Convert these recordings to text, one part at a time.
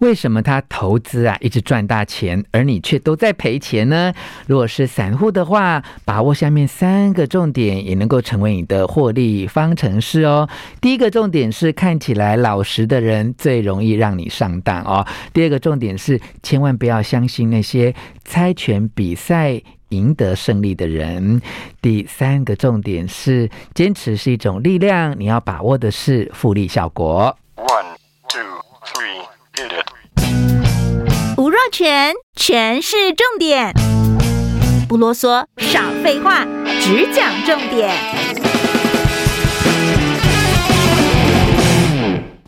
为什么他投资啊一直赚大钱，而你却都在赔钱呢？如果是散户的话，把握下面三个重点，也能够成为你的获利方程式哦。第一个重点是看起来老实的人最容易让你上当哦。第二个重点是千万不要相信那些猜拳比赛赢得胜利的人。第三个重点是坚持是一种力量，你要把握的是复利效果。One, 全全是，重点，不啰嗦，少废话，只讲重点。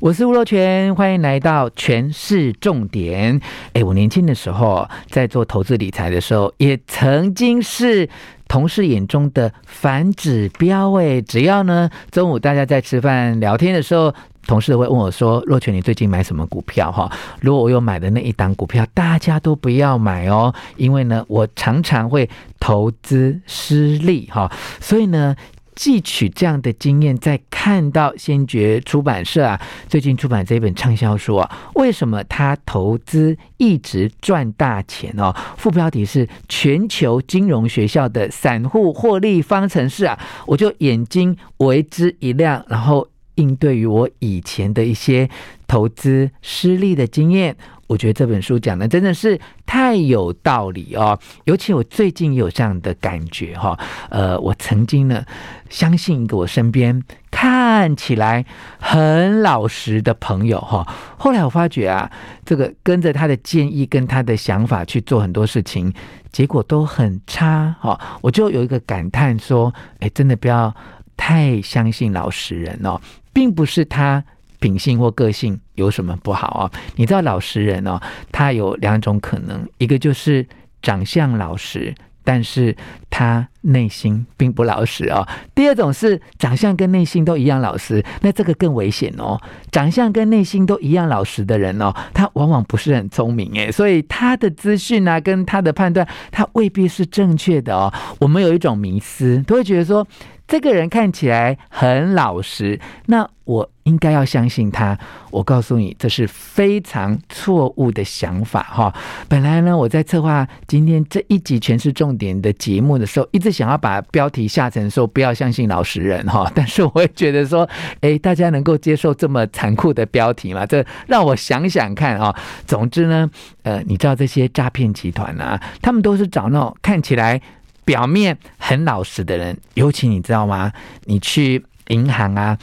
我是吴若全，欢迎来到全市重点。哎，我年轻的时候在做投资理财的时候，也曾经是同事眼中的反指标。哎，只要呢中午大家在吃饭聊天的时候。同事会问我说：“若泉，你最近买什么股票？哈，如果我有买的那一档股票，大家都不要买哦，因为呢，我常常会投资失利，哈。所以呢，汲取这样的经验，在看到先觉出版社啊最近出版这一本畅销书啊，为什么他投资一直赚大钱哦？副标题是“全球金融学校的散户获利方程式”啊，我就眼睛为之一亮，然后。应对于我以前的一些投资失利的经验，我觉得这本书讲的真的是太有道理哦。尤其我最近有这样的感觉哈，呃，我曾经呢相信一个我身边看起来很老实的朋友哈，后来我发觉啊，这个跟着他的建议跟他的想法去做很多事情，结果都很差哈。我就有一个感叹说，哎，真的不要太相信老实人哦。并不是他品性或个性有什么不好啊？你知道老实人哦，他有两种可能，一个就是长相老实，但是他内心并不老实哦。第二种是长相跟内心都一样老实，那这个更危险哦。长相跟内心都一样老实的人哦，他往往不是很聪明诶，所以他的资讯啊，跟他的判断，他未必是正确的哦。我们有一种迷思，都会觉得说。这个人看起来很老实，那我应该要相信他。我告诉你，这是非常错误的想法哈。本来呢，我在策划今天这一集全是重点的节目的时候，一直想要把标题下成说“不要相信老实人”哈，但是我会觉得说，诶，大家能够接受这么残酷的标题吗？这让我想想看啊。总之呢，呃，你知道这些诈骗集团啊，他们都是找那种看起来。表面很老实的人，尤其你知道吗？你去银行啊，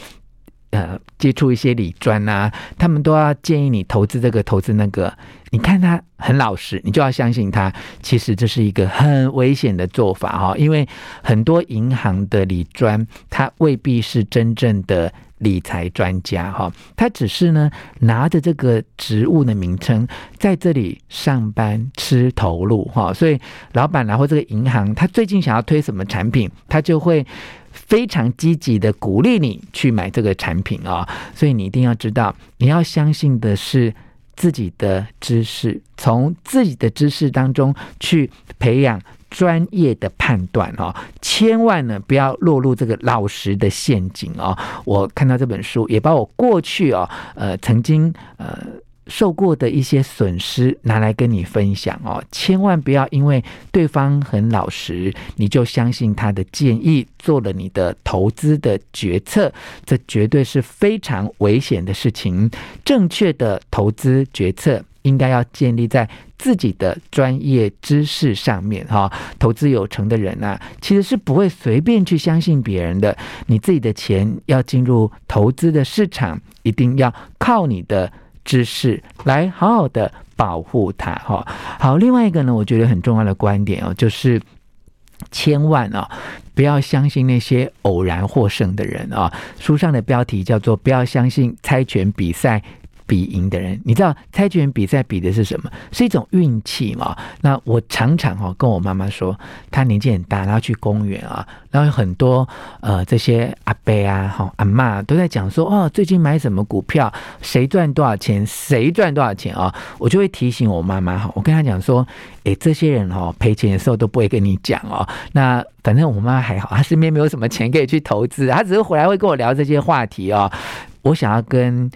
呃，接触一些理专啊，他们都要建议你投资这个、投资那个。你看他很老实，你就要相信他。其实这是一个很危险的做法哈，因为很多银行的理专，他未必是真正的。理财专家哈，他只是呢拿着这个职务的名称在这里上班吃头路哈，所以老板然后这个银行他最近想要推什么产品，他就会非常积极的鼓励你去买这个产品啊，所以你一定要知道，你要相信的是自己的知识，从自己的知识当中去培养。专业的判断哦，千万呢不要落入这个老实的陷阱哦。我看到这本书，也把我过去哦，呃，曾经呃受过的一些损失拿来跟你分享哦。千万不要因为对方很老实，你就相信他的建议，做了你的投资的决策，这绝对是非常危险的事情。正确的投资决策。应该要建立在自己的专业知识上面哈，投资有成的人啊，其实是不会随便去相信别人的。你自己的钱要进入投资的市场，一定要靠你的知识来好好的保护它哈。好，另外一个呢，我觉得很重要的观点哦，就是千万啊，不要相信那些偶然获胜的人啊。书上的标题叫做“不要相信猜拳比赛”。比赢的人，你知道猜拳比赛比的是什么？是一种运气嘛？那我常常哈跟我妈妈说，她年纪很大，然后去公园啊，然后有很多呃这些阿伯啊、哈阿嬷都在讲说哦，最近买什么股票，谁赚多少钱，谁赚多少钱啊？我就会提醒我妈妈哈，我跟她讲说，诶，这些人哈赔钱的时候都不会跟你讲哦。那反正我妈还好，她身边没有什么钱可以去投资，她只是回来会跟我聊这些话题哦。我想要跟。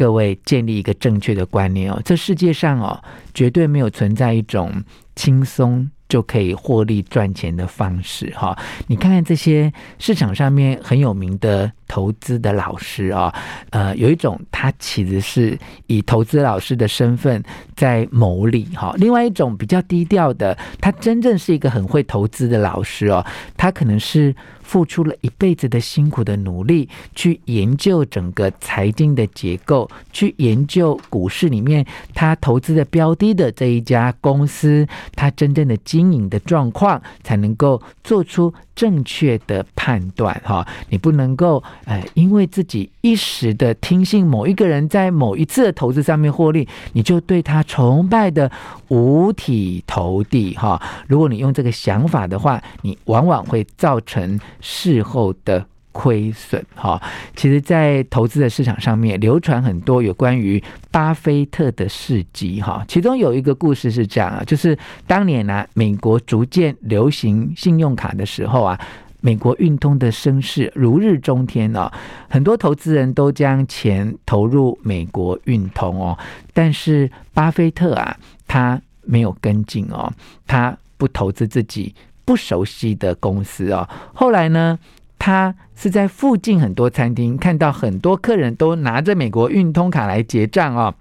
各位建立一个正确的观念哦，这世界上哦，绝对没有存在一种轻松。就可以获利赚钱的方式哈，你看看这些市场上面很有名的投资的老师啊，呃，有一种他其实是以投资老师的身份在谋利哈，另外一种比较低调的，他真正是一个很会投资的老师哦，他可能是。付出了一辈子的辛苦的努力，去研究整个财经的结构，去研究股市里面他投资的标的的这一家公司，他真正的经营的状况，才能够做出正确的判断。哈，你不能够呃，因为自己一时的听信某一个人在某一次的投资上面获利，你就对他崇拜的五体投地。哈，如果你用这个想法的话，你往往会造成。事后的亏损，哈，其实，在投资的市场上面流传很多有关于巴菲特的事迹，哈，其中有一个故事是这样啊，就是当年呢，美国逐渐流行信用卡的时候啊，美国运通的声势如日中天哦，很多投资人都将钱投入美国运通哦，但是巴菲特啊，他没有跟进哦，他不投资自己。不熟悉的公司哦，后来呢，他是在附近很多餐厅看到很多客人都拿着美国运通卡来结账哦，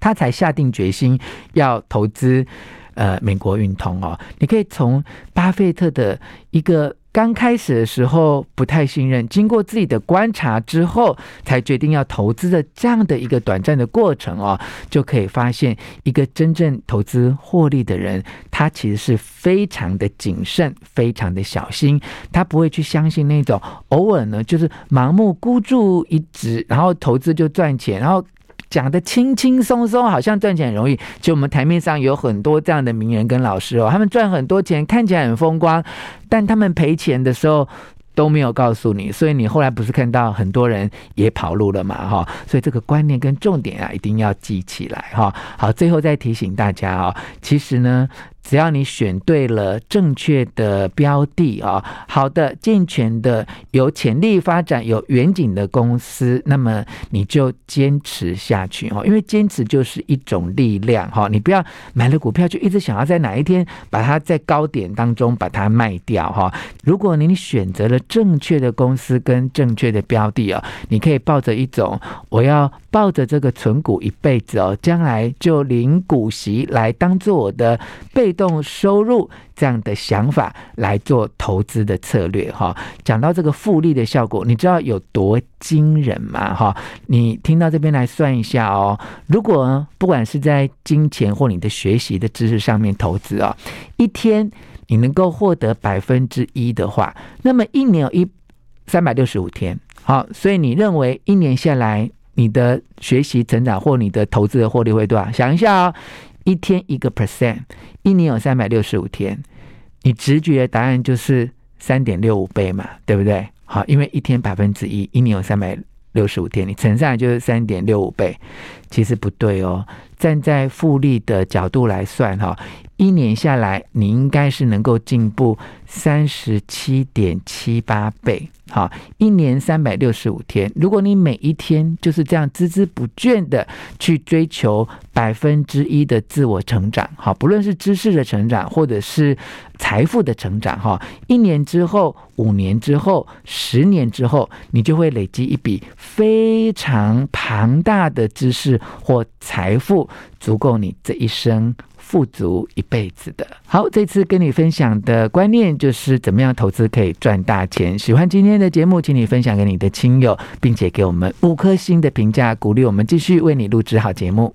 他才下定决心要投资呃美国运通哦。你可以从巴菲特的一个。刚开始的时候不太信任，经过自己的观察之后，才决定要投资的这样的一个短暂的过程哦，就可以发现一个真正投资获利的人，他其实是非常的谨慎，非常的小心，他不会去相信那种偶尔呢就是盲目孤注一掷，然后投资就赚钱，然后。讲得轻轻松松，好像赚钱很容易。就我们台面上有很多这样的名人跟老师哦，他们赚很多钱，看起来很风光，但他们赔钱的时候都没有告诉你。所以你后来不是看到很多人也跑路了嘛？哈，所以这个观念跟重点啊，一定要记起来哈。好，最后再提醒大家哦，其实呢。只要你选对了正确的标的啊，好的、健全的、有潜力发展、有远景的公司，那么你就坚持下去哦，因为坚持就是一种力量哈。你不要买了股票就一直想要在哪一天把它在高点当中把它卖掉哈。如果你选择了正确的公司跟正确的标的啊，你可以抱着一种我要抱着这个存股一辈子哦，将来就领股息来当做我的被动收入这样的想法来做投资的策略哈。讲到这个复利的效果，你知道有多惊人吗？哈，你听到这边来算一下哦。如果不管是在金钱或你的学习的知识上面投资啊，一天你能够获得百分之一的话，那么一年有一三百六十五天。好，所以你认为一年下来你的学习成长或你的投资的获利会多少？想一下哦。一天一个 percent，一年有三百六十五天，你直觉答案就是三点六五倍嘛，对不对？好，因为一天百分之一，一年有三百六十五天，你乘上来就是三点六五倍。其实不对哦，站在复利的角度来算哈，一年下来你应该是能够进步三十七点七八倍。好，一年三百六十五天，如果你每一天就是这样孜孜不倦的去追求百分之一的自我成长，好，不论是知识的成长或者是财富的成长，哈，一年之后、五年之后、十年之后，你就会累积一笔非常庞大的知识或财富，足够你这一生。富足一辈子的。好，这次跟你分享的观念就是怎么样投资可以赚大钱。喜欢今天的节目，请你分享给你的亲友，并且给我们五颗星的评价，鼓励我们继续为你录制好节目。